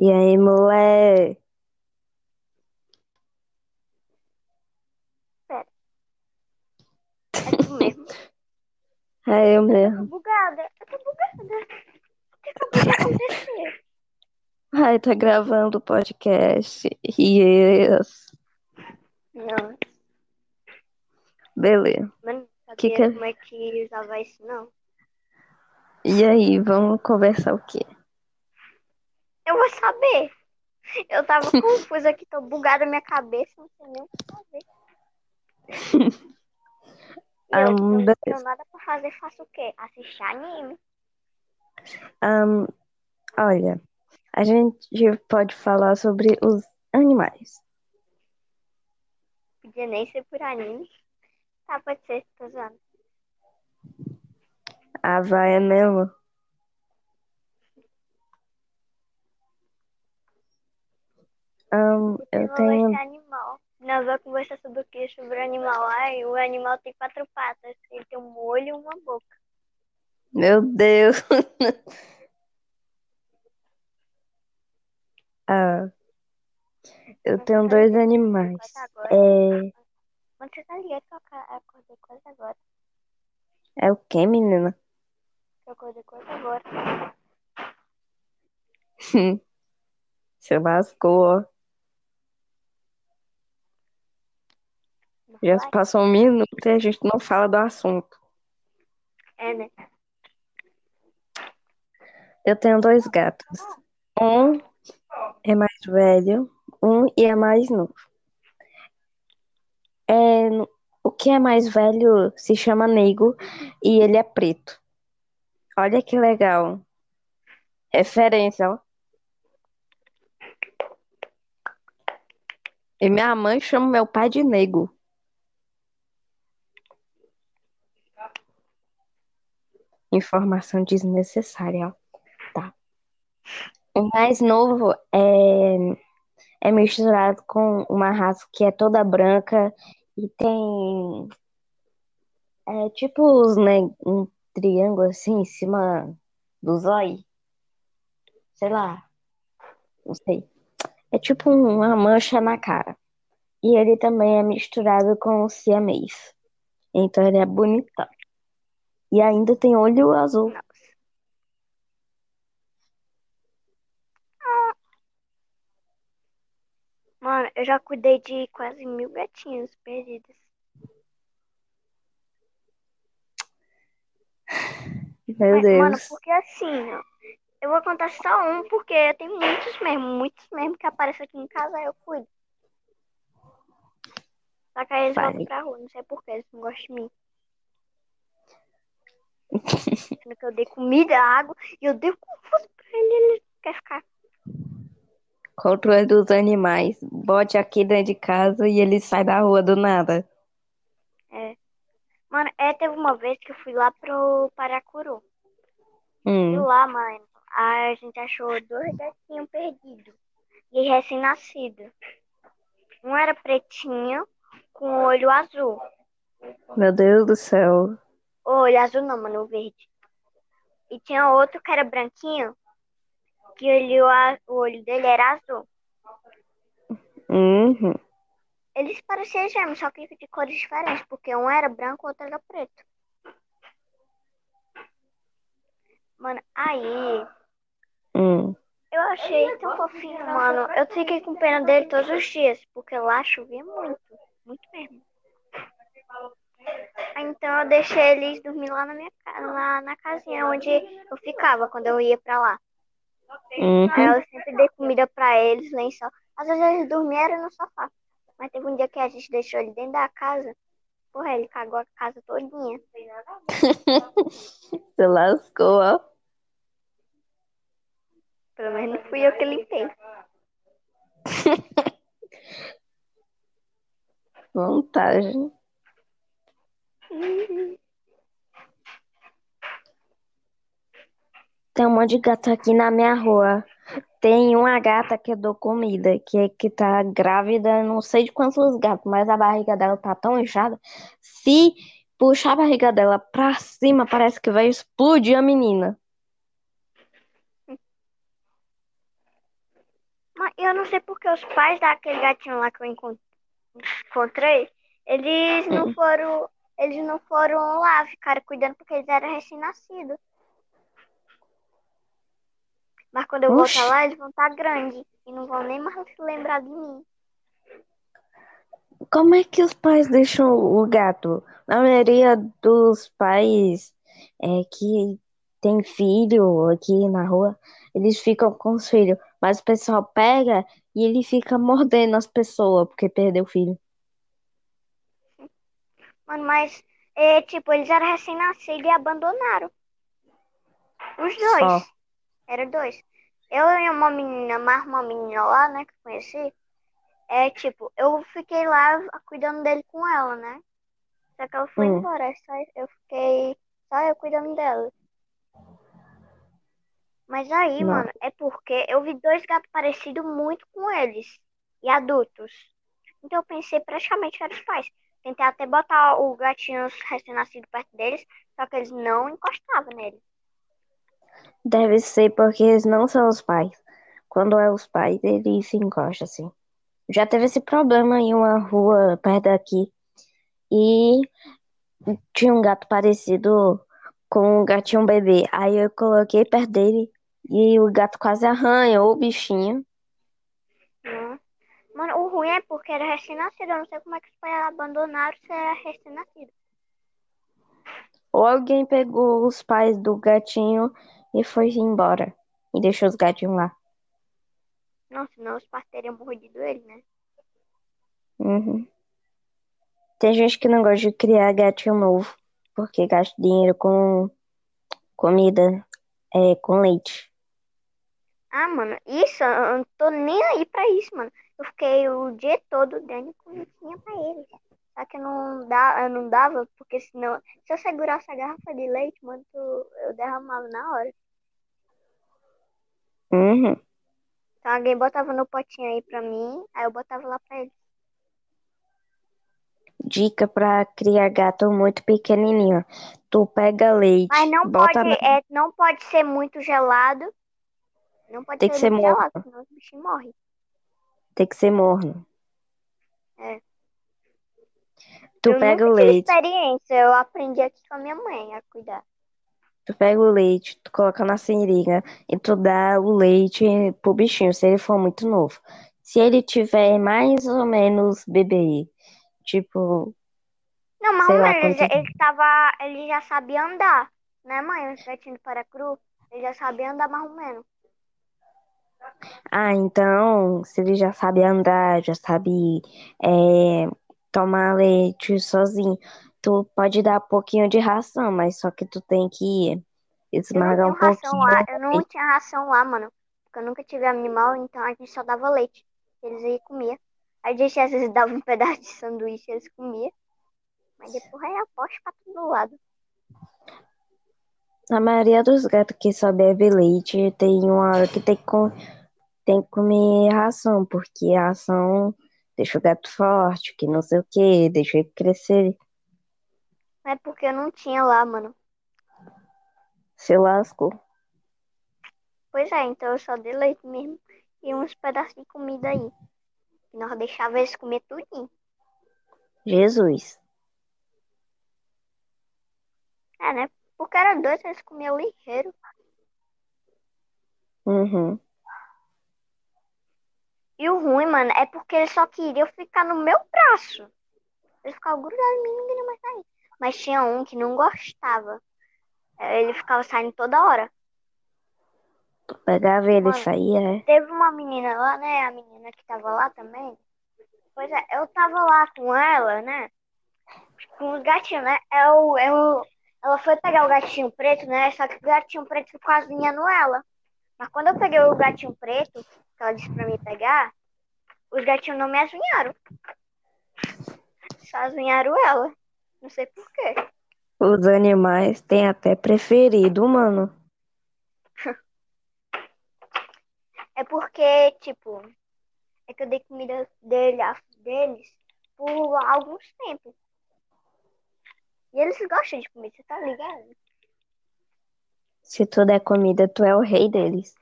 E aí, mulher? Pera. É tu mesmo. É eu Eu tô mesmo. bugada. Eu tô bugada. O que acabou de acontecer? Ai, tá gravando o podcast. Yes. Não, Beleza. mas não sabia Que que- como é que usava isso, não. E aí, vamos conversar o quê? Eu vou saber. Eu tava confusa aqui, tô bugada minha cabeça, não sei nem o que fazer. E eu, Ahn, que não tenho nada pra fazer, faço o quê? Assistir anime. Ahn, olha, a gente pode falar sobre os animais. Podia nem ser por anime. Tá, pode ser, tô zoando. Ah, vai, é mesmo? Ahn, eu Você tenho. vai ser animal. Nós vamos conversar sobre o quê? Sobre o animal. Ai, o animal tem quatro patas. Ele tem um olho e uma boca. Meu Deus! Ah, eu tenho tá dois que eu animais. É, você tá ligado que eu aca- acordei quase agora? é o quê, menina? Eu acordei quase agora. Você lascou, ó. Já se passou um minuto e a gente não fala do assunto. É, né? Eu tenho dois gatos. Um é mais velho, um e é mais novo. É, o que é mais velho se chama Nego e ele é preto. Olha que legal. Referência, ó. E minha mãe chama meu pai de Nego. Informação desnecessária, ó. Tá. O mais novo é, é misturado com uma raça que é toda branca e tem é, tipo os, né, um triângulo assim em cima do zóio. Sei lá. Não sei. É tipo uma mancha na cara. E ele também é misturado com o siamês. Então ele é bonitão. E ainda tem olho azul. Mano, eu já cuidei de quase mil gatinhos perdidos. Meu Mas, mano, Deus. porque assim, ó, eu vou contar só um, porque tem muitos mesmo, muitos mesmo que aparecem aqui em casa, eu cuido. Só que aí eles Vai. voltam pra rua, não sei porquê, eles não gostam de mim. Eu dei comida, água, e eu dei confuso pra ele, ele quer ficar. Controle dos animais. Bote aqui dentro de casa e ele sai da rua do nada. É. Mano, é, teve uma vez que eu fui lá pro Paracuru. E Hum, lá, mano, a gente achou dois gatinhos perdidos. E recém-nascido. Um era pretinho, com olho azul. meu Deus do céu. O olho azul não, mano, o verde. E tinha outro que era branquinho, que o olho, a- o olho dele era azul. Uhum. Eles pareciam gêmeos, só que de cores diferentes, porque um era branco, o outro era preto. Mano, aí Hum. eu achei tão fofinho, mano. Eu fiquei com pena dele todos os dias, porque lá chovia muito, muito mesmo. Aí, Então eu deixei eles dormir lá na minha lá na casinha onde eu ficava quando eu ia pra lá. Aí Uhum. eu sempre dei comida pra eles, lençol. Às vezes eles dormiam no sofá. Mas teve um dia que a gente deixou ele dentro da casa. Porra, ele cagou a casa todinha. Você lascou, ó. Pelo menos não fui eu que limpei. Vantagem. Tem um monte de gato aqui na minha rua. Tem uma gata que eu dou comida, que, que tá grávida, não sei de quantos gatos, mas a barriga dela tá tão inchada. Se puxar a barriga dela pra cima, parece que vai explodir a menina. Mas eu não sei porque os pais daquele gatinho lá que eu encon- encontrei, eles não Hum. foram, eles não foram lá, ficaram cuidando porque eles eram recém-nascidos. Mas quando eu Oxi. voltar lá, eles vão estar grandes e não vão nem mais se lembrar de mim. Como é que os pais deixam o gato? Na maioria dos pais é, que tem filho aqui na rua, eles ficam com os filhos, mas o pessoal pega e ele fica mordendo as pessoas porque perdeu o filho. Mano, mas, é, tipo, eles eram recém-nascidos e abandonaram. Os dois. Só. Era dois. Eu e uma menina, mais uma menina lá, né, que eu conheci, é tipo, eu fiquei lá cuidando dele com ela, né? Só que ela foi Hum. embora, só eu fiquei só eu cuidando dela. Mas aí, Não. mano, é porque eu vi dois gatos parecidos muito com eles e adultos. Então eu pensei praticamente que eram os pais. Tentei até botar o gatinho recém-nascido perto deles, só que eles não encostavam nele. Deve ser porque eles não são os pais. Quando é os pais, eles se encostam assim. Já teve esse problema em uma rua perto daqui. E tinha um gato parecido com um gatinho bebê. Aí eu coloquei perto dele e o gato quase arranhou o bichinho. Mano, o ruim é porque era recém-nascido. Eu não sei como é que os pais abandonaram se era recém-nascido. Ou alguém pegou os pais do gatinho e foi embora. E deixou os gatinhos lá. Não, senão os pais teriam mordido ele, né? Uhum. Tem gente que não gosta de criar gatinho novo, porque gasta dinheiro com comida, é, com leite. Ah, mano, isso, eu não tô nem aí pra isso, mano. Eu fiquei o dia todo dando comidinha pra eles. Só que não, dá, eu não dava, porque senão, se eu segurasse a garrafa de leite, mano, eu derramava na hora. Uhum. Então alguém botava no potinho aí pra mim, aí eu botava lá pra eles. Dica pra criar gato muito pequenininho. Tu pega leite, Mas não bota pode, na... é, não pode ser muito gelado. Não pode Tem que ser ser muito morno. gelado, senão os bichinhos morrem. Tem que ser morno. É. Tu eu pega o leite, experiência, eu aprendi aqui com a minha mãe a cuidar. tu pega o leite, tu coloca na seringa e tu dá o leite pro bichinho, se ele for muito novo. Se ele tiver mais ou menos bebê, tipo, Não, mas Sei lá ele, já- quanto- ele tava, ele já sabia andar, né, mãe? O gatinho do Paracru, ele já sabia andar mais ou menos. Ah, então, se ele já sabe andar, já sabe é, tomar leite sozinho, tu pode dar um pouquinho de ração, mas só que tu tem que esmagar um pouquinho. lá, eu não tinha ração lá, mano. Porque eu nunca tive animal, então a gente só dava leite. Eles aí comiam. A gente às vezes dava um pedaço de sanduíche, eles comiam. Mas depois aí aposta pra todo lado. A maioria dos gatos que só bebe leite tem uma hora que tem que, tem que comer ração, porque a ração deixa o gato forte, que não sei o que, deixa ele crescer. É porque eu não tinha lá, mano. Se lascou. Pois é, então eu só dei leite mesmo e uns pedaços de comida aí. E nós deixava eles comer tudinho. Jesus. É, né? Porque era dois, eles comiam ligeiro. Uhum. E o ruim, mano, é porque eles só queriam ficar no meu braço. Eles ficavam grudados em mim e não queriam mais sair. Mas tinha um que não gostava. É, Ele ficava saindo toda hora. Pegava ele e saía, é. Teve uma menina lá, né? A menina que tava lá também. Pois é, eu tava lá com ela, né? Com os gatinhos, né? Eu, eu, ela foi pegar o gatinho preto, né? Só que o gatinho preto ficou azinhando ela. Mas quando eu peguei o gatinho preto, que ela disse pra mim pegar, os gatinhos não me azunharam. Só azunharam ela. Não sei por quê. Os animais têm até preferido, mano. É porque, tipo, é que eu dei comida dele, deles por alguns tempos. E eles gostam de comida, você tá ligado? Se tu der comida, tu é o rei deles.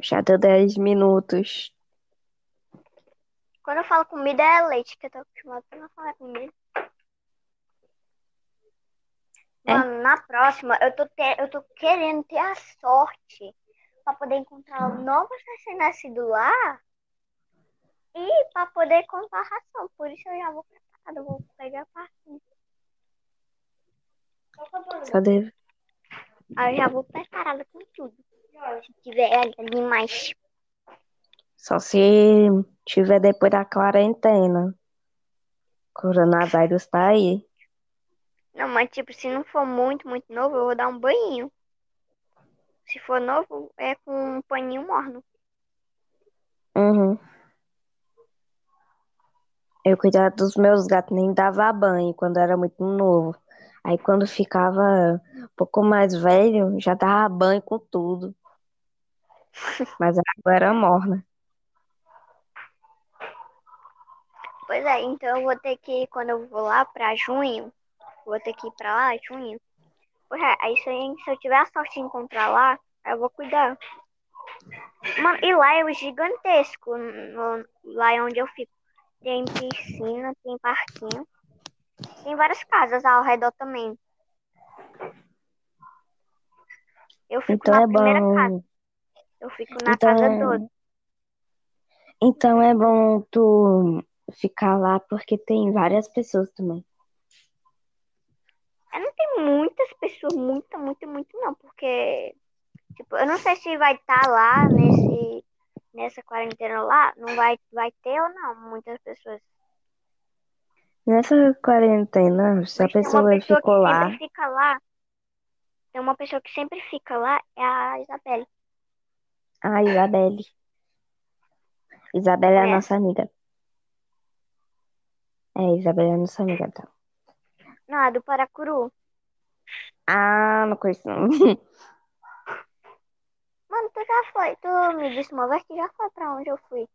Já deu 10 minutos. Quando eu falo comida é leite, que eu tô acostumada pra não falar comida. É? Mano, na próxima, eu tô, te- eu tô querendo ter a sorte pra poder encontrar novos recém-nascidos lá e pra poder comprar ração. Por isso eu já vou preparado, eu vou pegar a partinha. Deve. Aí eu já vou preparada com tudo. Se tiver. Só se tiver depois da quarentena. Coronavírus tá aí. Não, mas tipo, se não for muito, muito novo, eu vou dar um banho. Se for novo, é com um paninho morno. Uhum. Eu cuidava dos meus gatos, nem dava banho quando era muito novo. Aí quando ficava um pouco mais velho, já dava banho com tudo. Mas a água era morna. Pois é, então eu vou ter que ir, quando eu vou lá pra junho, vou ter que ir pra lá, junho. Pois é, aí se eu, se eu tiver a sorte de encontrar lá, eu vou cuidar. Mano, e lá é o gigantesco, no- lá é onde eu fico. Tem piscina, tem parquinho. Tem várias casas ao redor também. Eu fico Então na é primeira casa. Eu fico na Então casa é, toda. então é bom tu ficar lá porque tem várias pessoas também. Eu não tem muitas pessoas, muita, muito, muito não, porque, tipo, eu não sei se vai estar lá nesse, nessa quarentena lá, não vai, vai ter ou não, muitas pessoas. Nessa quarentena, se a Mas uma pessoa pessoa ficou lá, fica lá, tem uma pessoa que sempre fica lá, é a Isabelle. A Isabelle. Isabelle é a Conhece? nossa amiga. É, Isabelle é a nossa amiga, tá? Não, a do Paracuru. Ah, não conheço não. Mano, tu já foi, tu me disse uma vez que já foi pra onde eu fui.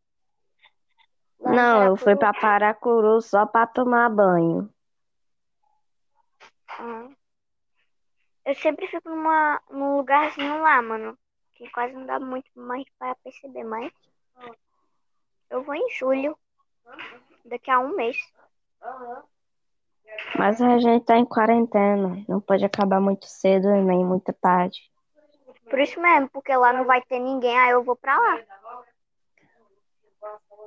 Lá Não, eu fui Paracuru. pra Paracuru só pra tomar banho. Ah. Eu sempre fico numa, num lugarzinho lá, mano. Quase não dá muito mais pra perceber, mas eu vou em julho. Daqui a um mês. Mas a gente tá em quarentena, não pode acabar muito cedo nem muito tarde. Por isso mesmo, porque lá não vai ter ninguém, aí eu vou pra lá.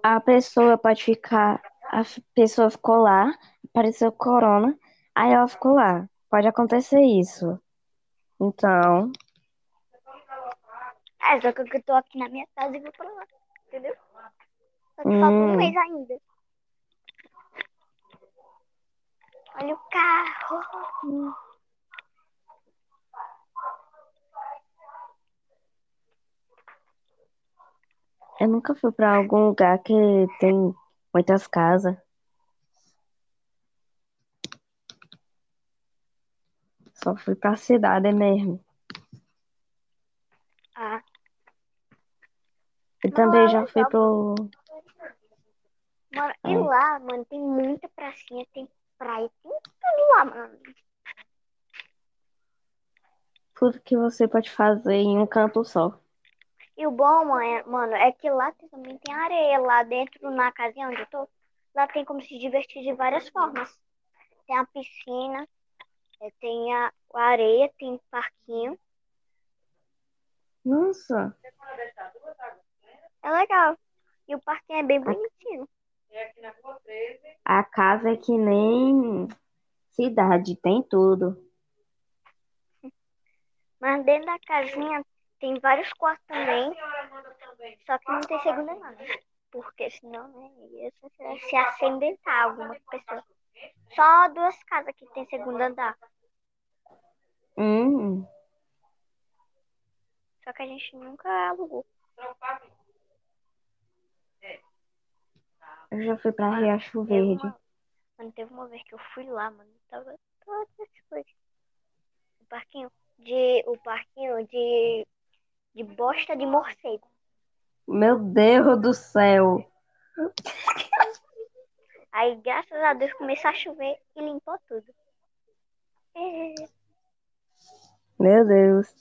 A pessoa pode ficar, a pessoa ficou lá, apareceu corona, aí ela ficou lá. Pode acontecer isso. Então, É, só que eu tô aqui na minha casa e vou pra lá. Entendeu? Só que falta um hum, mês ainda. Olha o carro. eu nunca fui pra algum lugar que tem muitas casas. Só fui pra cidade mesmo. Ah, E não, também é já fui pro. Mano, e lá, mano, tem muita pracinha, tem praia, tem tudo lá, mano. tudo que você pode fazer em um canto só. E o bom, mano, é, é que lá também tem areia, lá dentro, na casinha onde eu tô. Lá tem como se divertir de várias formas. Tem a piscina, eh, tem a, a areia, tem parquinho. Nossa, É legal. E o parquinho é bem a, bonitinho. a casa é que nem cidade, tem tudo. Mas dentro da casinha tem vários quartos também, só que não tem segundo andar, né? Porque senão, né, ia se acidentar alguma pessoa. Só duas casas que tem segundo andar. Hum, Só que a gente nunca alugou. Eu já fui pra Mano, Riacho Verde. uma, mano, teve uma vez que eu fui lá, mano. Tava todas as coisas. O parquinho de. O parquinho de. De bosta de morcego. Meu Deus do céu. Aí, graças a Deus, começou a chover e limpou tudo. É. Meu Deus.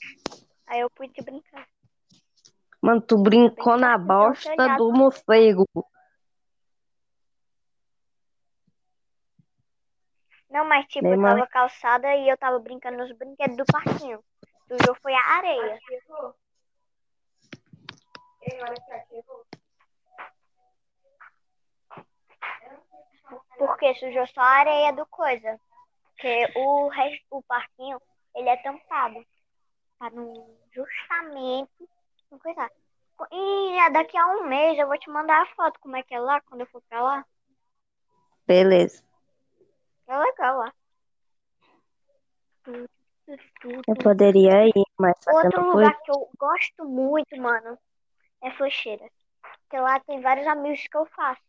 Aí eu pude brincar. Mano, tu brincou na bosta do morcego. Não, mas tipo, eu tava calçada e eu tava brincando nos brinquedos do parquinho. Sujou foi a areia. Porque sujou só a areia do coisa. Porque o resto, o parquinho, ele é tampado. Pra não justamente não coisar. E daqui a um mês eu vou te mandar a foto como é que é lá, quando eu for pra lá. Beleza. É legal lá. Eu poderia ir, mas Outro lugar que eu gosto muito, mano, é Flecheira. Porque lá tem vários amigos que eu faço.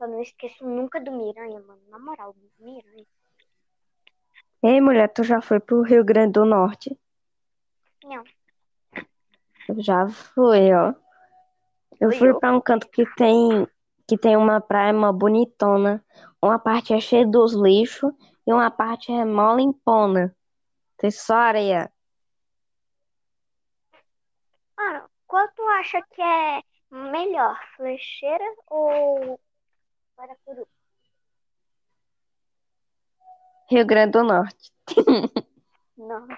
Eu não esqueço nunca do Miranha, mano. Na moral, do Miranha. Ei, mulher, tu já foi pro Rio Grande do Norte? Não. Eu já fui, ó. Eu Fui pra um canto que tem que tem uma praia mó bonitona. Uma parte é cheia dos lixos e uma parte é mó limpona. Tem só areia. Mano, qual tu acha que é melhor? Flecheira ou Paracuru? Rio Grande do Norte. Não.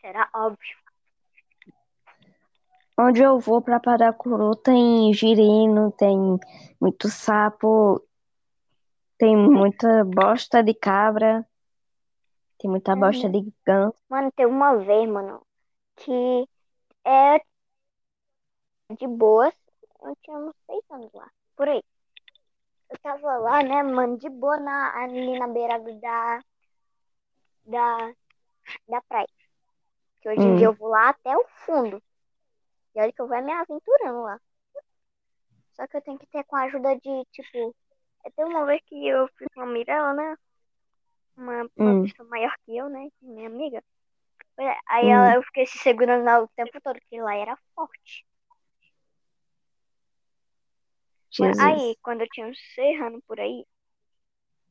Será óbvio. Onde eu vou pra Paracuru tem girino, tem muito sapo, tem muita bosta de cabra, tem muita bosta Uhum. de ganso. Mano, tem uma vez, mano, que é de boas. Eu tinha uns seis anos lá, por aí. Eu tava lá, né, mano, de boa na, ali na beirada da, da, da praia. Que hoje em Hum. dia eu vou lá até o fundo. E olha que eu vou me aventurando lá. Só que eu tenho que ter com a ajuda de, tipo... Até uma vez que eu fui com a Mirella, né? Uma, uma Hum. pessoa maior que eu, né? Minha amiga. É, Aí Hum. ela, eu fiquei se segurando lá o tempo todo, porque lá era forte. Jesus. Aí, quando eu tinha uns seis anos por aí,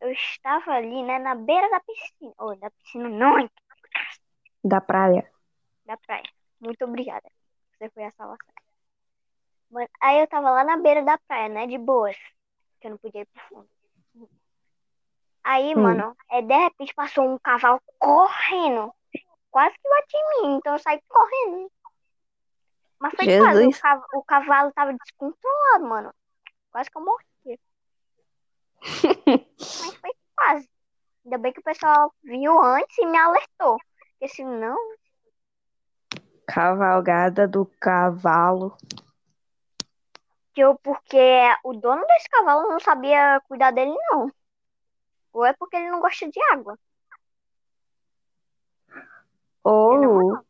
eu estava ali, né, na beira da piscina. Ou da piscina não, Da praia. da praia. Muito obrigada. Você foi a salvação. Mano, aí eu tava lá na beira da praia, né? De boas. Que eu não podia ir pro fundo. Aí, Hum. mano, é, de repente passou um cavalo correndo. Quase que bate em mim, então eu saí correndo. Mas foi quase. O, Jesus. cav- o cavalo tava descontrolado, mano. Quase que eu morri. Mas foi quase. Ainda bem que o pessoal viu antes e me alertou. Porque senão, Cavalgada do cavalo. Que eu, porque o dono desse cavalo não sabia cuidar dele, não. Ou é porque ele não gosta de água. Ou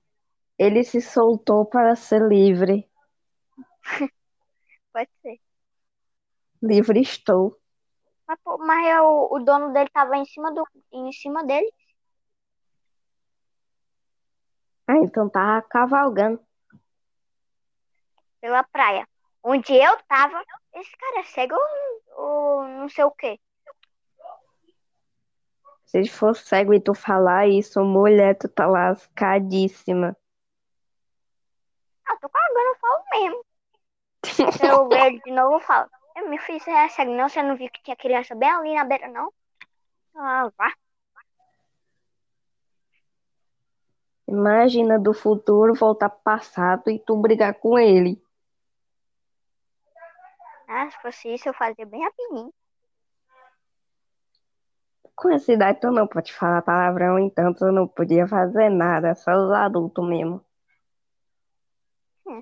ele se soltou para ser livre. Pode ser. Livre estou. Mas, mas eu- o dono dele tava em cima, do, em cima dele. Ah, então tá cavalgando. pela praia. Onde eu tava, esse cara é cego ou, ou não sei o quê. Se ele for cego e tu falar isso, mulher, tu tá lascadíssima. Ah, tô cagando, eu falo mesmo. Se eu ver ele de novo, eu falo. Eu, filho, você é cego não? Você não viu que tinha criança bem ali na beira, não? Ah, vá. Imagina do futuro voltar pro passado e tu brigar com ele. Ah, se fosse isso, eu fazia bem rapidinho. Com essa idade tu não pode falar palavrão, então tu não podia fazer nada, só os adultos mesmo. Um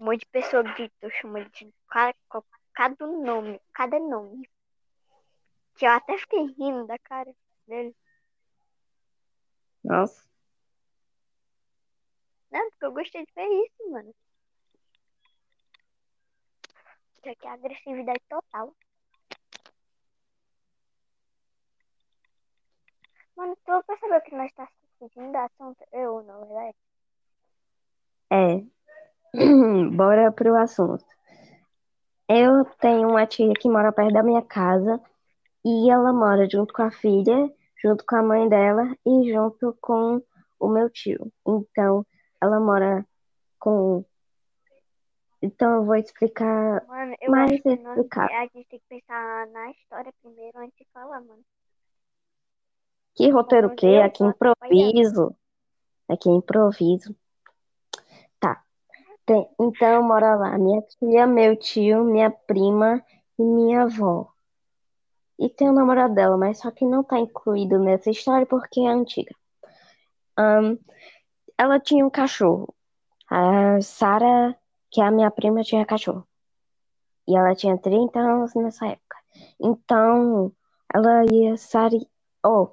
monte de pessoa grita, eu chamo de cada, cada nome, cada nome. Que eu até fiquei rindo da cara dele. Nossa, Não, porque eu gostei de ver isso, mano. Isso aqui é agressividade total. Mano, tu percebeu que nós estamos fugindo da assunto? Eu, na verdade. é. Bora pro assunto. Eu tenho uma tia que mora perto da minha casa e ela mora junto com a filha, junto com a mãe dela e junto com o meu tio. Então, ela mora com. Então eu vou explicar Mano, eu mais acho que nós, explicar. a gente tem que pensar na história primeiro antes de falar, mano. Que roteiro o quê? Aqui improviso. Aqui improviso. Tá. Tem- então mora lá minha tia, meu tio, minha prima e minha avó. E tem o namorado dela, mas só que não tá incluído nessa história porque é antiga. Ahn, ela tinha um cachorro. A Sara, que a minha prima, tinha cachorro. E ela tinha 30 anos nessa época. Então, ela ia sair. Oh,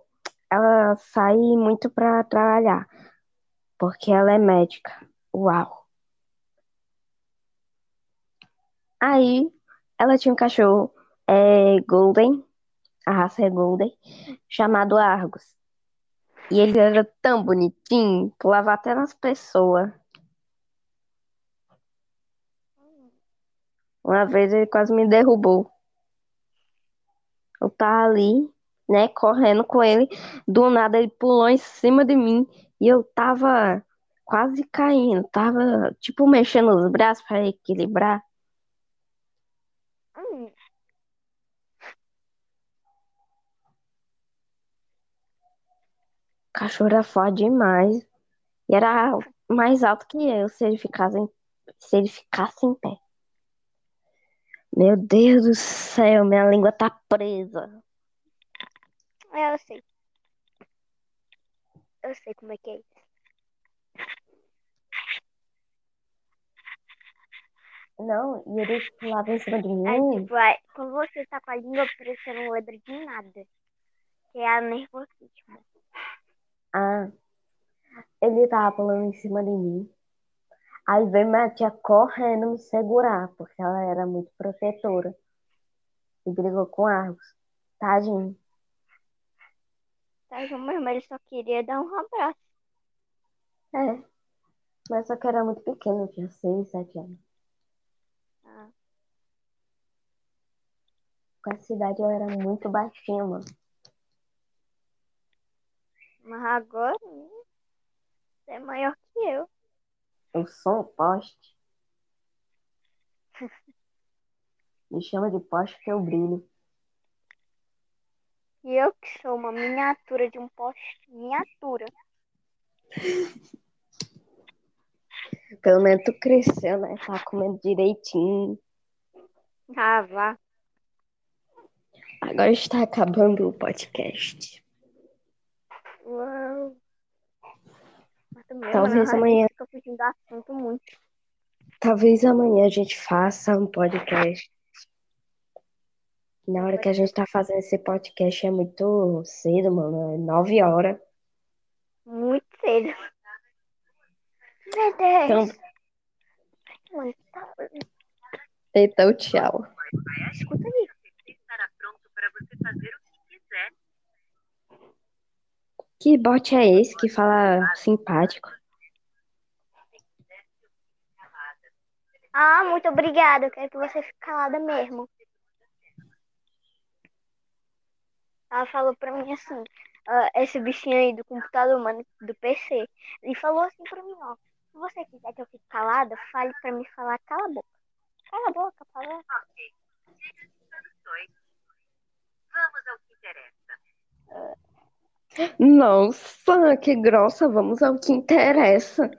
ela saía muito pra trabalhar. Porque ela é médica. Uau! Aí, ela tinha um cachorro é, Golden, a raça é Golden, chamado Argus. E ele era tão bonitinho, pulava até nas pessoas. Uma vez ele quase me derrubou. Eu tava ali, né, correndo com ele. Do nada ele pulou em cima de mim e eu tava quase caindo. Tava, tipo, mexendo os braços para equilibrar. Cachorro era forte demais. E era mais alto que eu se ele ficasse em, se ele ficasse em pé. Meu Deus do céu, minha língua tá presa. é, eu sei. Eu sei como é que é isso. Não, e ele pulava em cima de É mim. tipo, é, quando você tá com a língua presa, você não lembra de nada. Que é a nervosismo. Ah, ele tava pulando em cima de mim. Aí veio minha tia correndo me segurar, porque ela era muito protetora. E brigou com Argos. Tadinho. João, mesmo, ele só queria dar um abraço. É. Mas só que era muito pequeno, tinha 6, 7 anos. Ah, Com essa idade eu era muito baixinho, mano. mas agora, hum, você é maior que eu. Eu sou um poste. Me chama de poste que eu brilho. E eu que sou uma miniatura de um poste. Miniatura. Pelo menos tu cresceu, né? Tá comendo direitinho. Ah, vá. Agora está acabando o podcast. Uau. Também, Talvez a amanhã- fica fugindo do assunto muito. Talvez amanhã a gente faça um podcast. Na hora que a gente tá fazendo esse podcast é muito cedo, mano. É 9 horas. Muito cedo. Meu Deus. Então, Mano, tá... então tchau. escuta aí. estará pronto para você fazer o que quiser. Que bot é esse que fala simpático? Ah, muito obrigada. Eu quero que você fique calada mesmo. Ela falou pra mim assim, ah, esse bichinho aí do computador, mano, do PC. Ele falou assim pra mim, ó. Se você quiser que eu fique calada, fale pra me falar, cala a boca. Cala a boca, fala. Ok. Vamos ao que interessa. Nossa, que grossa. Vamos ao que interessa.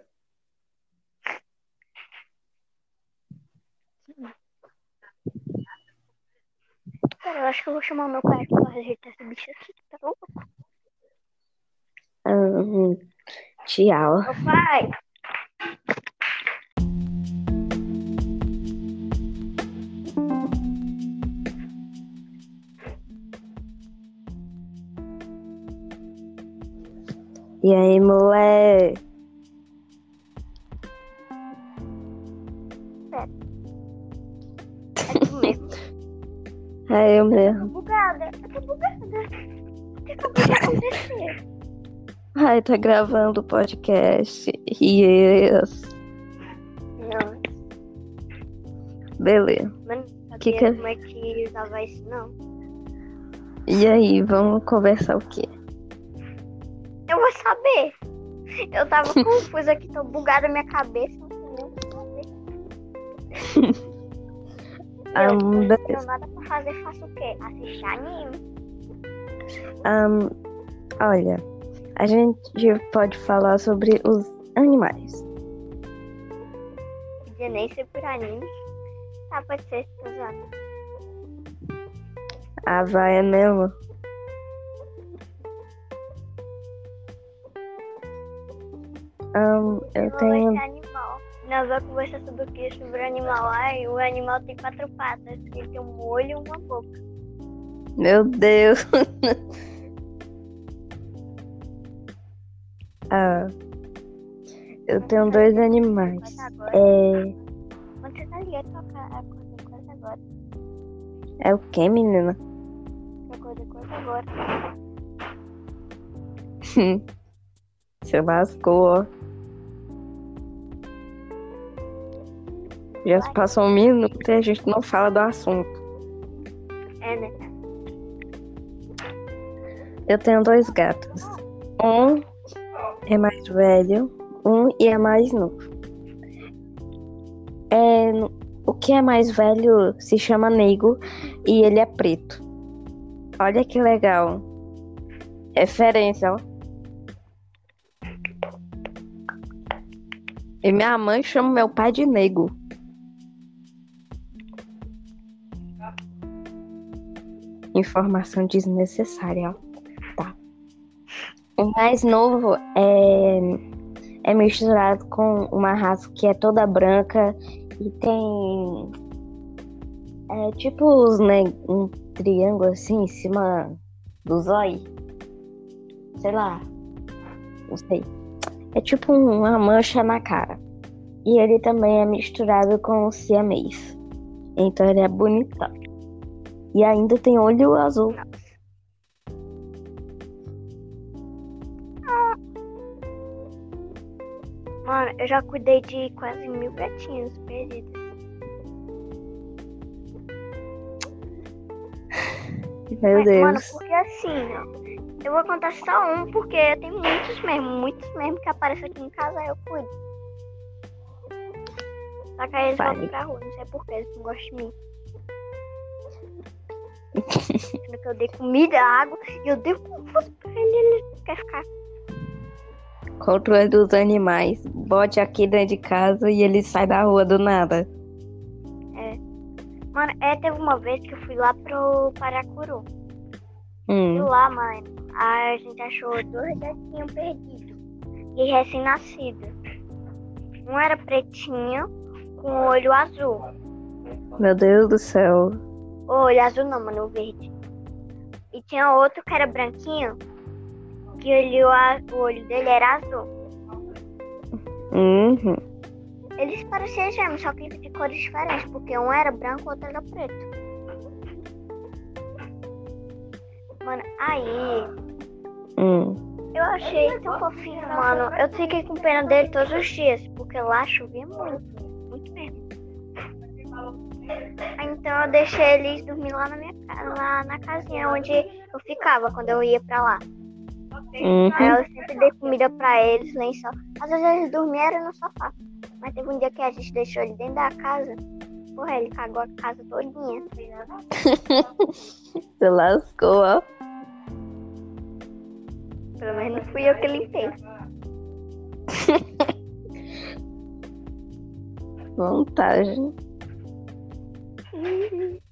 Cara, eu acho que eu vou chamar o meu pai aqui pra rejeitar esse bicho aqui, tá bom? Ahn, tchau. Ô pai! E aí, moleque? É tu mesmo. É eu Tô mesmo. bugada, eu tô bugada. O que acabou de acontecer? Ai, tá gravando o podcast. Yes. Não, Beleza. mas não Que que- como é que usava isso, não. E aí, vamos conversar o quê? Eu tava confusa aqui, tô bugada na minha cabeça. Não sei nem o que fazer. Eu não tenho nada pra fazer, faço o quê? Assistir anime. um, olha, a gente pode falar sobre os animais. Podia nem ser por anime. Tá, pode ser, zoando. Ah, vai, é mesmo? Um, eu tenho. Nós vamos conversar sobre o que? Sobre o animal. Ai, o animal tem quatro patas. Ele tem um olho e uma boca. Meu Deus! ah, eu tenho dois animais. É, Quando você tá ligado, toca a coisa, coisa agora. é o que, menina? A coisa, coisa agora. Você lascou, ó. Já se passou um minuto e a gente não fala do assunto. É, né? Eu tenho dois gatos. Um é mais velho, um e é mais novo. É, o que é mais velho se chama Nego e ele é preto. Olha que legal. Referência, ó. E minha mãe chama meu pai de Nego. Informação desnecessária, ó. Tá. O mais novo é, é misturado com uma raça que é toda branca e tem. É tipo os, né, um triângulo assim em cima do zóio. Sei lá. Não sei. É tipo uma mancha na cara. E ele também é misturado com o siamês. Então ele é bonitão. E ainda tem olho azul. Mano, eu já cuidei de quase mil gatinhos perdidos. Meu Deus. Mano, porque assim, ó, eu vou contar só um, porque tem muitos mesmo, muitos mesmo que aparecem aqui em casa, eu cuido. Só que aí eles Vai. voltam pra rua, não sei porquê, eles não gostam de mim. Sendo que eu dei comida, água, e eu dei confuso pra ele, ele não quer ficar. Controle dos animais. Bote aqui dentro de casa e ele sai da rua do nada. Mano, é, teve uma vez que eu fui lá pro Paracuru. E Hum. lá, mano, a gente achou dois gatinhos perdidos. E recém-nascidos. Um era pretinho, com olho azul. Meu Deus do céu. O olho azul não, mano, o verde. E tinha outro que era branquinho, que a- o olho dele era azul. Uhum. Eles pareciam gêmeos, só que de cores diferentes, porque um era branco e o outro era preto. Mano, aí Hum. eu achei tão fofinho, mano. Eu fiquei com pena dele todos os dias, porque lá chovia muito, muito mesmo. Então eu deixei eles dormir lá na minha lá na casinha onde eu ficava quando eu ia pra lá. Uhum. Eu sempre dei comida pra eles, lençol. Às vezes eles dormiam no sofá. Mas teve um dia que a gente deixou ele dentro da casa. Porra, ele cagou a casa todinha. Você lascou, ó. Pelo menos não fui eu que limpei. Vantagem.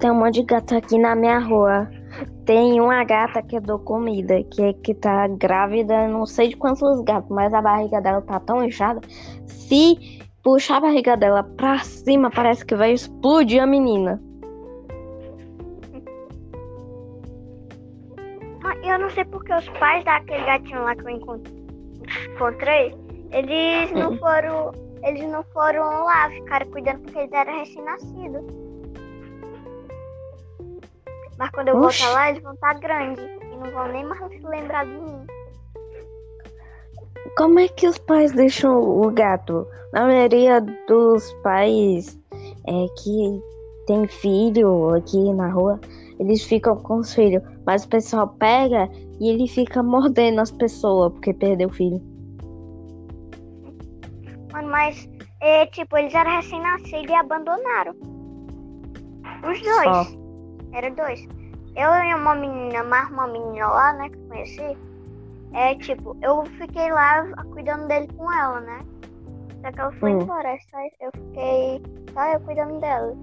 Tem um monte de gato aqui na minha rua. Tem uma gata que eu dou comida, que, que tá grávida, não sei de quantos gatos, mas a barriga dela tá tão inchada. Se puxar a barriga dela pra cima, parece que vai explodir a menina. Ah, Eu não sei porque os pais daquele gatinho lá que eu encont- encontrei, eles não foram. Eles não foram lá, ficaram cuidando porque eles eram recém-nascidos. Mas quando eu Oxi. voltar lá, eles vão estar grandes e não vão nem mais se lembrar de mim. Como é que os pais deixam o gato? Na maioria dos pais é, que tem filho aqui na rua, eles ficam com os filhos. Mas o pessoal pega e ele fica mordendo as pessoas porque perdeu o filho. Mano, mas, é, tipo, eles eram recém-nascidos e abandonaram. Os dois. Só. Era dois. Eu e uma menina, mais uma menina lá, né, que eu conheci. É, tipo, eu fiquei lá cuidando dele com ela, né? Só que ela foi Hum. embora, só eu fiquei só eu cuidando dela.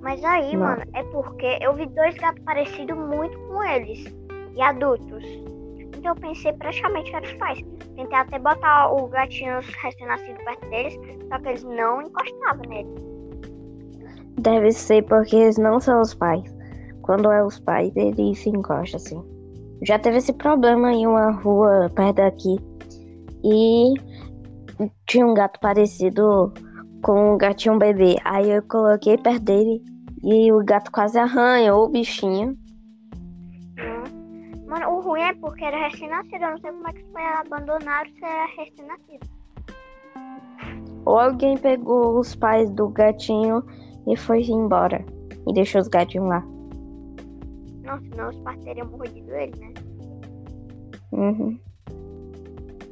Mas aí, Não. mano, é porque eu vi dois gatos parecidos muito com eles. E adultos. Então eu pensei praticamente que eram os pais. Tentei até botar o gatinho recém-nascido perto deles, só que eles não encostavam nele. Deve ser porque eles não são os pais. Quando é os pais, eles se encostam assim. Já teve esse problema em uma rua perto daqui. E tinha um gato parecido com um gatinho bebê. Aí eu coloquei perto dele e o gato quase arranhou o bichinho. Hum. Mano, o ruim é porque era recém-nascido. Eu não sei como é que foi abandonado se era recém-nascido. Ou alguém pegou os pais do gatinho e foi embora. E deixou os gatinhos lá. Nossa, senão os pais teriam mordido ele, né? Uhum.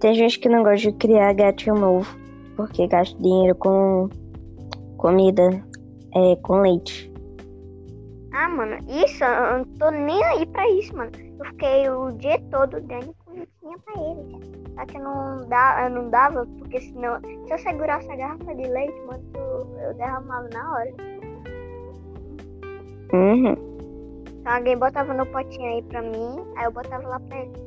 Tem gente que não gosta de criar gatinho novo, porque gasta dinheiro com comida, é, com leite. Ah, mano, isso, eu não tô nem aí pra isso, mano. Eu fiquei o dia todo dando comidinha pra eles. Só que não, dá, eu não dava, porque senão, se eu segurasse a garrafa de leite, mano, eu, eu derramava na hora. Uhum. Então alguém botava no potinho aí pra mim, aí eu botava lá pra ele.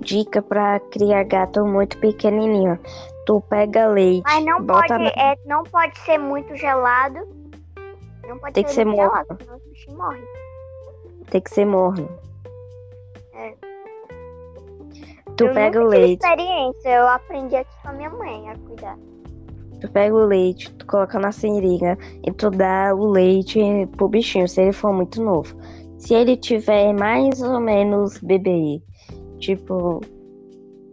Dica pra criar gato muito pequenininho. Tu pega leite, Mas não bota pode, é, não pode ser muito gelado. Não pode Tem que ser muito morno. gelado, senão bichinhos morrem. tem que ser morno. Tu eu pega o leite, experiência, eu aprendi aqui com a minha mãe a cuidar. tu pega o leite, tu coloca na seringa e tu dá o leite pro bichinho, se ele for muito novo. Se ele tiver mais ou menos bebê, tipo,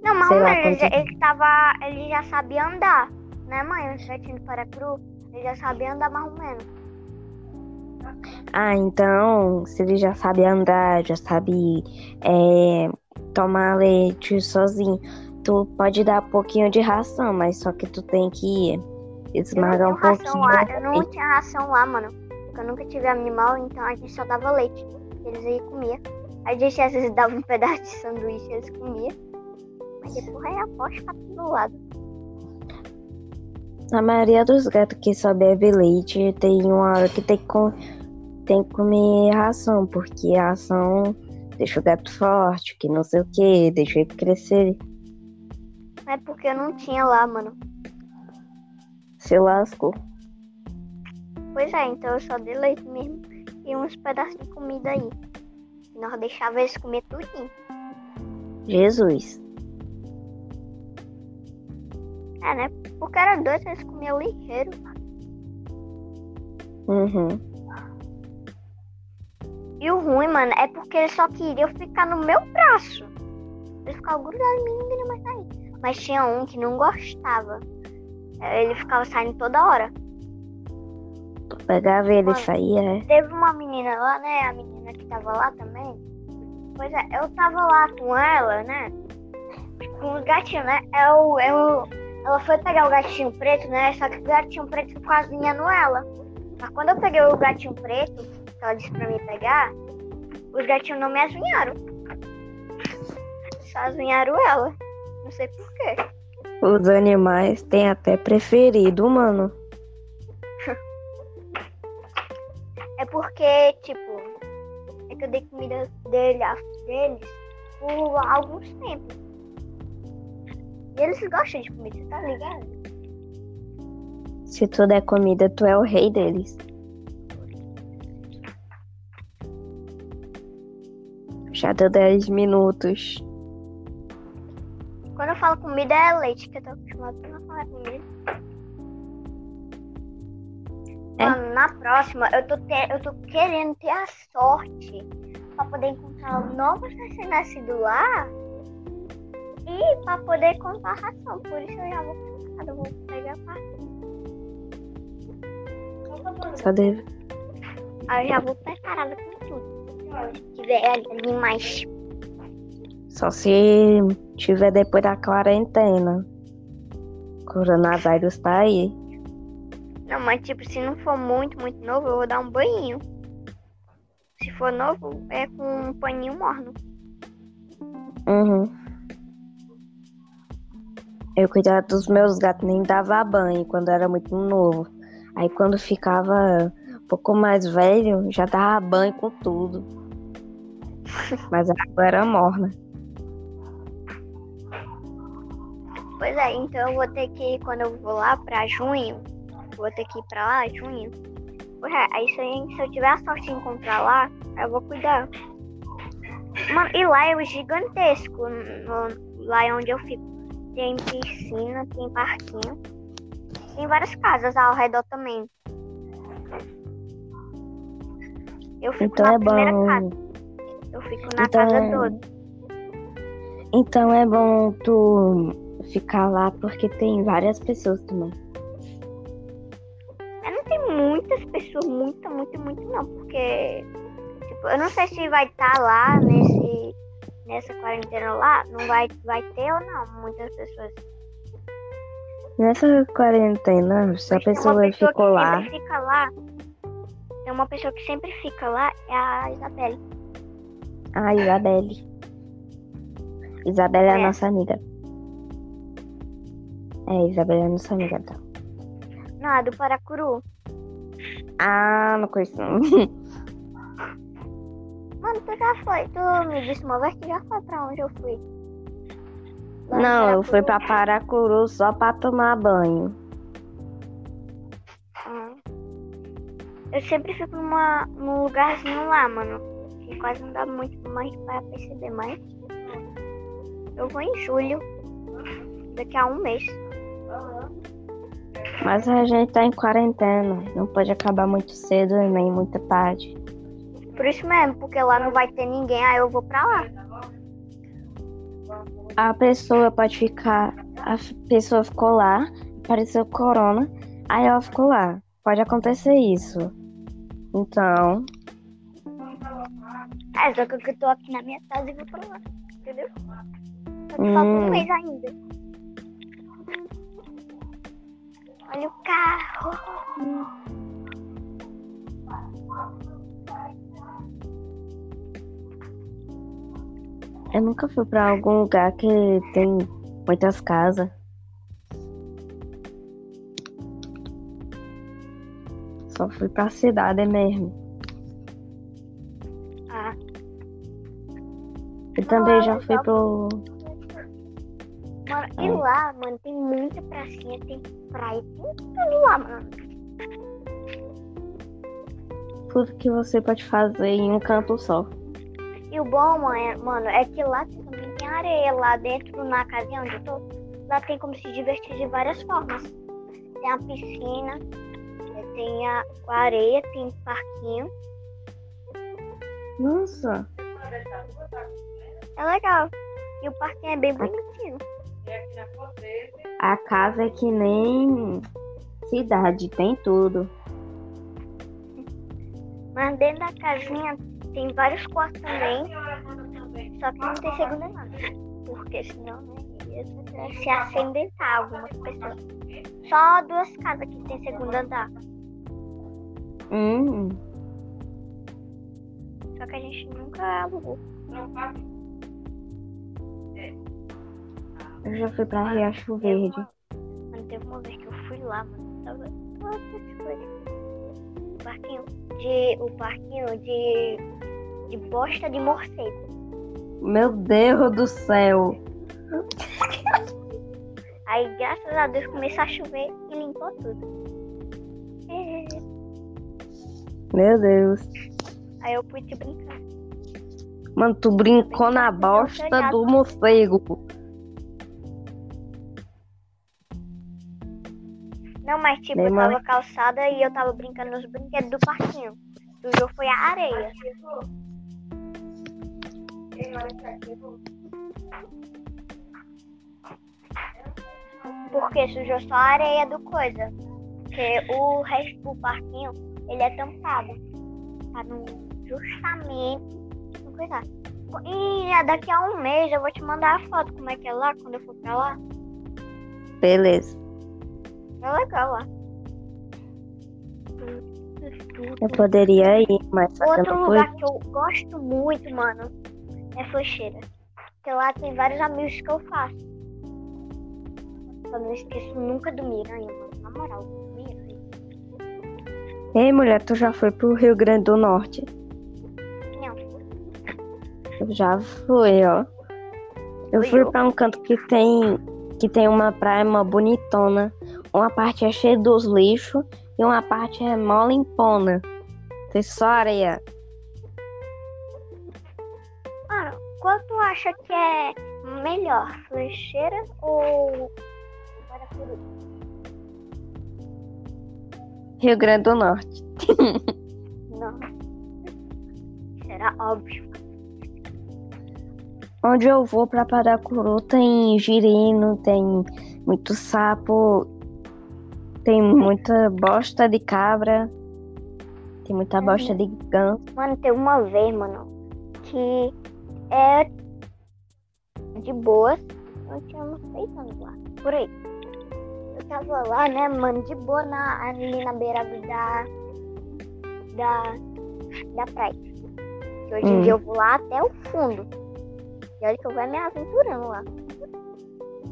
Não, mas Sei lá ele, quanto- já- ele tava. Ele já sabia andar, né, mãe? O gatinho do Paracru, ele já sabia andar mais ou menos. Ah, então, se ele já sabe andar, já sabe é, tomar leite sozinho, tu pode dar um pouquinho de ração, mas só que tu tem que esmagar um pouquinho. lá, eu não tinha ração lá, mano. Porque eu nunca tive animal, então a gente só dava leite. Eles aí comiam. A gente às vezes dava um pedaço de sanduíche, eles comiam. Mas depois é a posta pra todo lado. A maioria dos gatos que só bebe leite tem uma hora que tem que, tem que comer ração, porque a ração deixa o gato forte, que não sei o que, deixa ele crescer. É porque eu não tinha lá, mano. Se lascou. Pois é, então eu só dei leite mesmo e uns pedaços de comida aí. Nós deixava eles comer tudinho. Jesus. É, né? Porque era dois, eles comiam ligeiro. Uhum. E o ruim, mano, é porque eles só queriam ficar no meu braço. Eles ficavam grudados em mim, não queriam mais sair. Mas tinha um que não gostava. É, Ele ficava saindo toda hora. Tu pegava ele e saía, é? Teve uma menina lá, né? A menina que tava lá também. Pois é, eu tava lá com ela, né? Com os gatinhos, né? Eu, eu, ela foi pegar o gatinho preto, né? Só que o gatinho preto ficou azinhando ela. Mas quando eu peguei o gatinho preto, disse pra mim pegar, os gatinhos não me azunharam. Só azunharam ela. Não sei porquê. Os animais têm até preferido, mano. É porque, tipo, é que eu dei comida dele, deles por alguns tempos. E eles gostam de comida, tá ligado? Se tu der comida, tu é o rei deles. Já deu 10 minutos. Quando eu falo comida é leite, que eu tô acostumada pra não falar comida. É? Mano, na próxima, eu tô, eu tô querendo ter a sorte pra poder encontrar novos recém-nascidos lá e pra poder comprar ração. Por isso eu já vou casa, eu vou pegar a parte. Só deve. Aí eu já vou preparada com tudo. Tiver animais. Só se tiver depois da quarentena. Coronavírus tá aí. Não, mas tipo, se não for muito, muito novo, eu vou dar um banho. Se for novo, é com um paninho morno. Uhum. Eu cuidava dos meus gatos, nem dava banho quando era muito novo. Aí quando ficava um pouco mais velho, já dava banho com tudo. Mas a água era morna. Pois é, então eu vou ter que ir quando eu vou lá pra junho. Vou ter que ir pra lá, junho. Pois é, aí se eu, se eu tiver a sorte de encontrar lá, eu vou cuidar. Mano, e lá é o gigantesco. no- lá é onde eu fico. Tem piscina, tem parquinho. Tem várias casas ao redor também. Eu fico Então na é primeira bom. casa. Eu fico na Então casa é- 12. Então é bom tu ficar lá porque tem várias pessoas também. Eu não tem muitas pessoas, muita, muito, muito não, porque tipo, eu não sei se vai estar lá nesse nessa quarentena lá, não vai vai ter ou não muitas pessoas. Nessa quarentena, se a pessoa pessoa ficou lá, fica lá. Tem uma pessoa que sempre fica lá, é a Isabelle. A Isabelle. Isabelle é a É. nossa amiga. É, Isabelle é a nossa amiga. Tá? Não, a do Paracuru. Ah, não conheço não. Mano, tu já foi. Tu me disse uma vez que já foi pra onde eu fui. Lá Não, eu fui pra Paracuru só pra tomar banho. Ah. Eu sempre fico numa, num lugarzinho lá, mano. Que quase não dá muito mais pra perceber, mas. Eu vou em julho. Daqui a um mês. Mas a gente tá em quarentena. Não pode acabar muito cedo e nem muito tarde. Por isso mesmo, porque lá não vai ter ninguém, aí eu vou pra lá. A pessoa pode ficar. A pessoa ficou lá, apareceu corona, aí ela ficou lá. Pode acontecer isso. Então, É, só que eu tô aqui na minha casa e vou pra lá. Entendeu? Só que falta um Hum. mês ainda. Olha o carro. eu nunca fui pra algum lugar que tem muitas casas. Só fui pra cidade mesmo. Também já fui pro. mano, e Ah. lá, mano, tem muita pracinha, tem praia, tem tudo lá, mano. Tudo que você pode fazer em um canto só. E o bom, mano, é, mano, é que lá também tem areia, lá dentro na casinha onde eu tô. Lá tem como se divertir de várias formas. Tem a piscina, tem a a areia, tem parquinho. Nossa! É legal. E o parquinho é bem bonitinho. A casa é que nem cidade, tem tudo. Mas dentro da casinha tem vários quartos também. Só que não tem segundo andar. Porque senão, né, ia se acidentar algumas pessoas. Só duas casas que tem segundo andar. Hum, Só que a gente nunca alugou. Eu já fui pra Riacho Verde. Mano, teve uma vez que eu fui lá, mano. Tava coisas. O parquinho de. O parquinho de. De bosta de morcego. Meu Deus do céu! Aí, graças a Deus, começou a chover e limpou tudo. É. Meu Deus. Aí eu pude brincar. Mano, tu brincou na bosta do morcego. Não, mas tipo, eu tava calçada e eu tava brincando nos brinquedos do parquinho. Sujou foi a areia. Porque sujou só a areia do coisa. Porque o resto do parquinho ele é tampado. Pra não justamente não coisar. E é daqui a um mês eu vou te mandar a foto como é que é lá, quando eu for pra lá. Beleza. É legal lá. Eu poderia ir, mas Outro lugar que eu gosto muito, mano, é Flecheira. Porque lá tem vários amigos que eu faço. Eu não esqueço nunca do Miranha, mano. Na moral, Miranha. Ei, mulher, tu já foi pro Rio Grande do Norte? Não. Eu já fui, ó. Eu Fui fui eu. pra um canto que tem que tem uma praia uma bonitona. Uma parte é cheia dos lixos e uma parte é mó limpona. Tem só areia. Mano, qual tu acha que é melhor? Flecheira ou Guarapuru? Rio Grande do Norte. Não. Será óbvio. Onde eu vou pra Paracuru tem girino, tem muito sapo, tem muita bosta de cabra, tem muita bosta de ganso. Mano, tem uma vez, mano, que é de boas. Eu tinha uns seis anos lá, por aí. Eu tava lá, né, mano, de boa na, ali na beira da, da, da praia. Que hoje em Hum. dia eu vou lá até o fundo. E olha que eu vou me aventurando lá.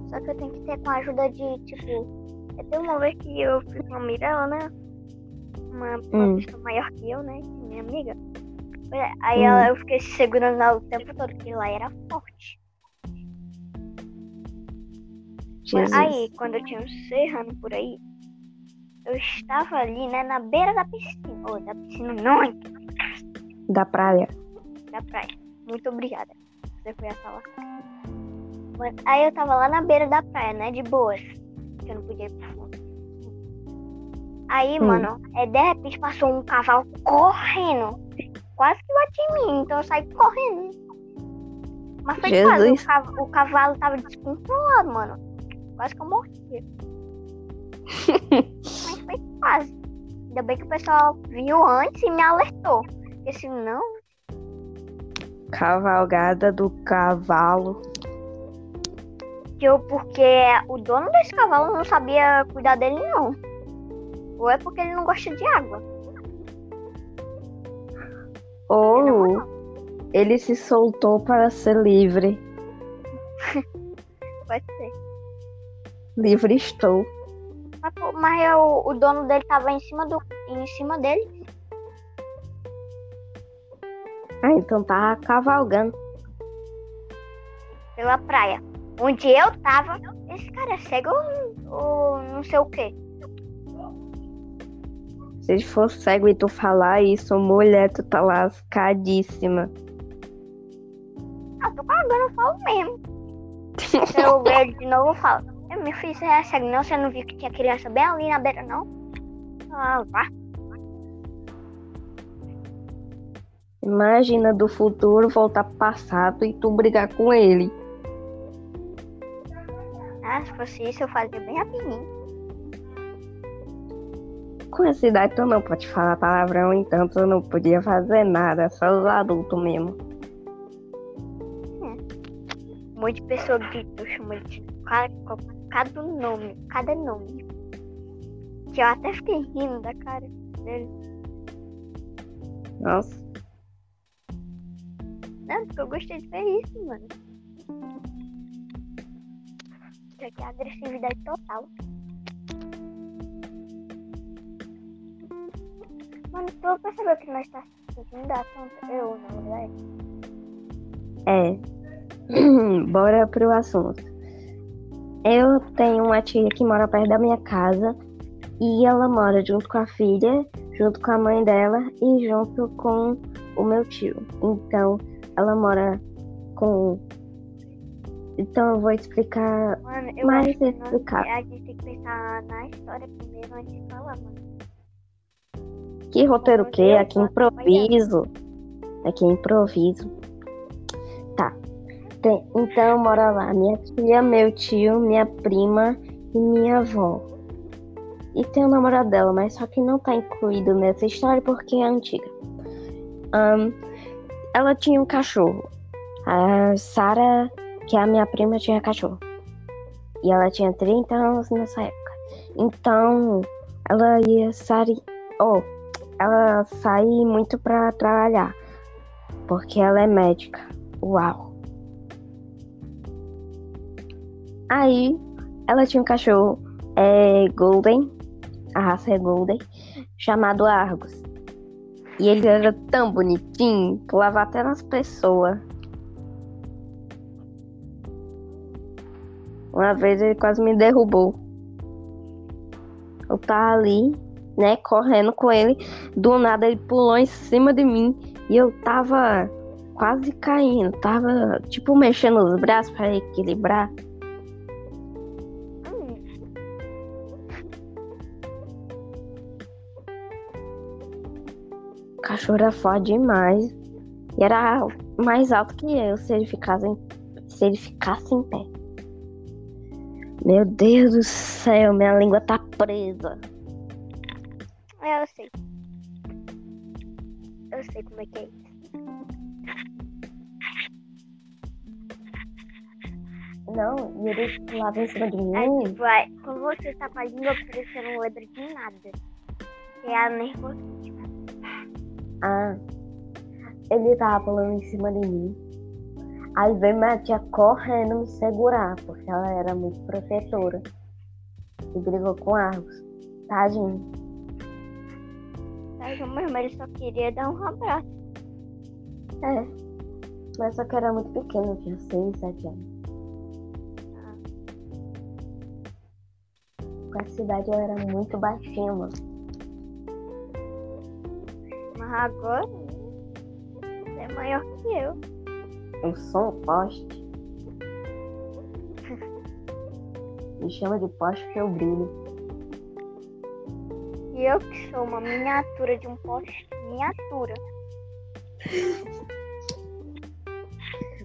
Só que eu tenho que ter com a ajuda de, tipo... Eu tenho uma vez que eu fui com a Mirella, né? Uma, uma Hum. pessoa maior que eu, né? Minha amiga. É, Aí Hum. ela, eu fiquei segurando ela o tempo todo, porque lá era forte. Jesus. Aí, quando eu tinha uns seis anos por aí, eu estava ali, né, na beira da piscina. Ou da piscina não, hein, Da praia. da praia. Muito obrigada. Você foi a. Mano, Aí eu tava lá na beira da praia, né, de boas. Que eu não podia ir pro fundo. Aí, Hum. mano, é, de repente passou um cavalo correndo. Quase que bate em mim, então eu saí correndo. Mas foi quase, o, cav- o cavalo tava descontrolado, mano. Quase que eu morri. Mas foi quase. Ainda bem que o pessoal viu antes e me alertou. Porque senão, Cavalgada do cavalo. Que eu, porque o dono desse cavalo não sabia cuidar dele, não. Ou é porque ele não gosta de água. Ou ele se soltou para ser livre. Pode ser. Livre estou. Mas, mas eu- o dono dele tava em cima, do, em cima dele. Ah, então tá cavalgando. pela praia. Onde eu tava, esse cara é cego ou, ou não sei o quê. Se for cego e tu falar isso, mulher, tu tá lascadíssima. Ah, tô cagando, eu falo mesmo. Se eu ver de novo, eu falo. Eu, filho, você é cego não? Você não viu que tinha criança bem ali na beira, não? Ah, vá. Imagina do futuro voltar pro passado e tu brigar com ele. Ah, se fosse isso, eu fazia bem rapidinho. Com essa idade tu não pode falar palavrão, então tu não podia fazer nada, só os adultos mesmo. Um monte de pessoa gritou, chamou de cada, cada nome, cada nome. Que eu até fiquei rindo da cara dele. Nossa, Não, porque eu gostei de ver isso, mano. Isso aqui é agressividade total. Mano, tu percebeu que nós tá se sentindo assunto? Eu, na verdade. é. Bora pro assunto. Eu tenho uma tia que mora perto da minha casa e ela mora junto com a filha, junto com a mãe dela e junto com o meu tio. Então, ela mora com. Então, eu vou explicar Mano, eu mais explicar. a gente tem que pensar na história primeiro antes de falar, mano. Que roteiro o quê? Aqui improviso. Aqui improviso. Tá. Tem- então mora lá minha tia, meu tio, minha prima e minha avó. e tem o namorado dela, mas só que não tá incluído nessa história porque é antiga. Ahn, ela tinha um cachorro. A Sarah, que a minha prima, tinha cachorro. E ela tinha 30 anos nessa época. Então, ela ia sair. Oh, ela saía muito pra trabalhar. Porque ela é médica. Uau! Aí, ela tinha um cachorro é, Golden, a raça é Golden, chamado Argus. E ele era tão bonitinho, pulava até nas pessoas. Uma vez ele quase me derrubou. Eu tava ali, né, correndo com ele. Do nada ele pulou em cima de mim e eu tava quase caindo. Tava, tipo, mexendo os braços para equilibrar. O cachorro era forte demais. E era mais alto que eu se ele ficasse em, se ele ficasse em pé. Meu Deus do céu, minha língua tá presa. é, eu sei. Eu sei como é que é isso. Não, e ele pulava em cima de É mim. tipo, é, quando você tá com a língua presa, você não lembra de nada. Você é a nervosismo. Ah, ele tava pulando em cima de mim. Aí veio minha tia correndo me segurar, porque ela era muito protetora. E brigou com Argos. Tadinho. Mas o meu irmão ele só queria dar um abraço. É. Mas só que era muito pequeno, tinha 6, 7 anos. Com essa idade eu era muito baixinho, mano. Mas agora você é maior que eu. Eu sou um poste. Me chama de poste que eu brilho. E eu que sou uma miniatura de um poste. Miniatura.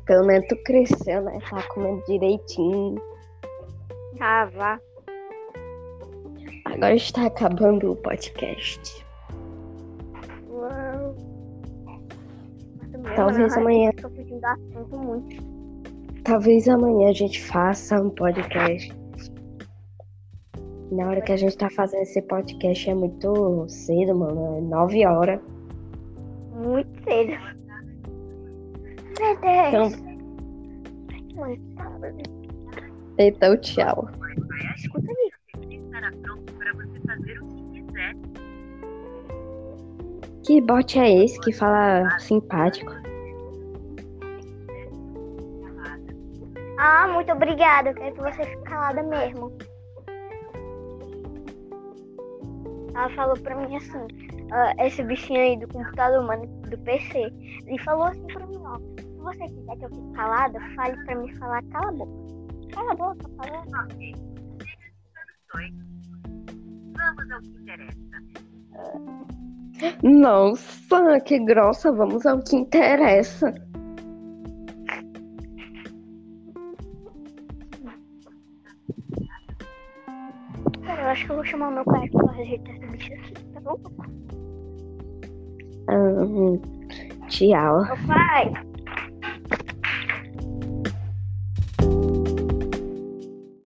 Pelo menos tu cresceu, né? Tá comendo direitinho. Ah, vá. Agora está acabando o podcast. Talvez amanhã. Tô fugindo do assunto muito. Talvez amanhã a gente faça um podcast. Na hora que a gente tá fazendo esse podcast é muito cedo, mano. É 9 horas. Muito cedo. Meu Então, Deus. Tarde. então tchau. Escuta aí. Ele estará pronto para você fazer o que quiser. Que bot é esse que fala simpático? Ah, muito obrigada. Eu quero que você fique calada mesmo. Ela falou pra mim assim, ah, esse bichinho aí do computador, mano, do PC. Ele falou assim pra mim, ó. Se você quiser que eu fique calada, fale pra mim falar, cala a boca. Cala a boca, fala. Ok. Sugestões. Vamos ao que interessa. Nossa, que grossa. Vamos ao que interessa. Cara, eu acho que eu vou chamar o meu pai pra ajeitar esse bicho aqui, tá bom? Ahn, tchau. Meu pai,